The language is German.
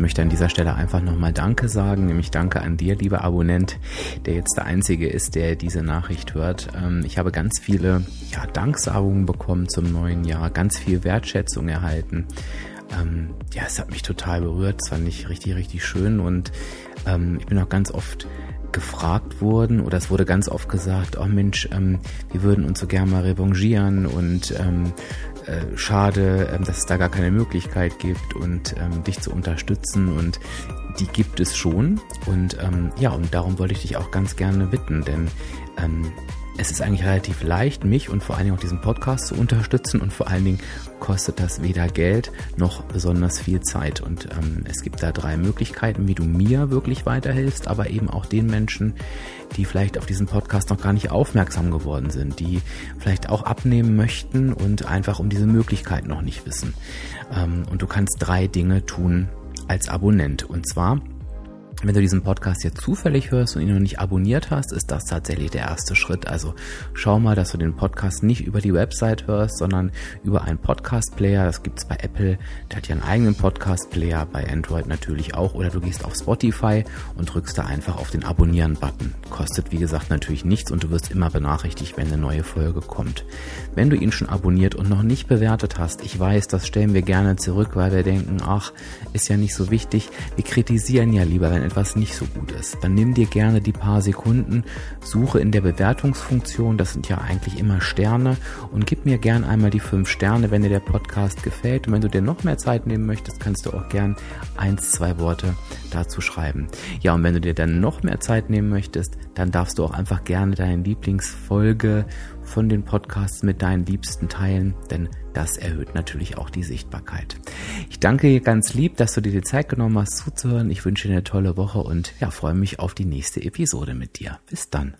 möchte an dieser Stelle einfach nochmal Danke sagen, nämlich Danke an dir, lieber Abonnent, der jetzt der Einzige ist, der diese Nachricht hört. Ähm, ich habe ganz viele ja, Danksagungen bekommen zum neuen Jahr, ganz viel Wertschätzung erhalten. Ähm, ja, es hat mich total berührt, es fand ich richtig, richtig schön und ähm, ich bin auch ganz oft gefragt worden oder es wurde ganz oft gesagt, oh Mensch, ähm, wir würden uns so gerne mal revanchieren und ähm, äh, schade, ähm, dass es da gar keine Möglichkeit gibt und ähm, dich zu unterstützen und die gibt es schon. Und ähm, ja und darum wollte ich dich auch ganz gerne bitten, denn ähm, es ist eigentlich relativ leicht, mich und vor allen Dingen auch diesen Podcast zu unterstützen und vor allen Dingen kostet das weder Geld noch besonders viel Zeit. Und ähm, es gibt da drei Möglichkeiten, wie du mir wirklich weiterhilfst, aber eben auch den Menschen, die vielleicht auf diesen Podcast noch gar nicht aufmerksam geworden sind, die vielleicht auch abnehmen möchten und einfach um diese Möglichkeit noch nicht wissen. Ähm, und du kannst drei Dinge tun als Abonnent. Und zwar wenn du diesen Podcast jetzt zufällig hörst und ihn noch nicht abonniert hast, ist das tatsächlich der erste Schritt. Also schau mal, dass du den Podcast nicht über die Website hörst, sondern über einen Podcast-Player. Das gibt's bei Apple, der hat ja einen eigenen Podcast-Player, bei Android natürlich auch. Oder du gehst auf Spotify und drückst da einfach auf den Abonnieren-Button. Kostet wie gesagt natürlich nichts und du wirst immer benachrichtigt, wenn eine neue Folge kommt. Wenn du ihn schon abonniert und noch nicht bewertet hast, ich weiß, das stellen wir gerne zurück, weil wir denken, ach, ist ja nicht so wichtig. Wir kritisieren ja lieber, wenn etwas nicht so gut ist, dann nimm dir gerne die paar Sekunden, suche in der Bewertungsfunktion, das sind ja eigentlich immer Sterne, und gib mir gern einmal die fünf Sterne, wenn dir der Podcast gefällt. Und wenn du dir noch mehr Zeit nehmen möchtest, kannst du auch gern eins, zwei Worte dazu schreiben. Ja, und wenn du dir dann noch mehr Zeit nehmen möchtest, dann darfst du auch einfach gerne deine Lieblingsfolge von den Podcasts mit deinen Liebsten teilen, denn das erhöht natürlich auch die Sichtbarkeit. Ich danke dir ganz lieb, dass du dir die Zeit genommen hast zuzuhören. Ich wünsche dir eine tolle Woche und ja, freue mich auf die nächste Episode mit dir. Bis dann.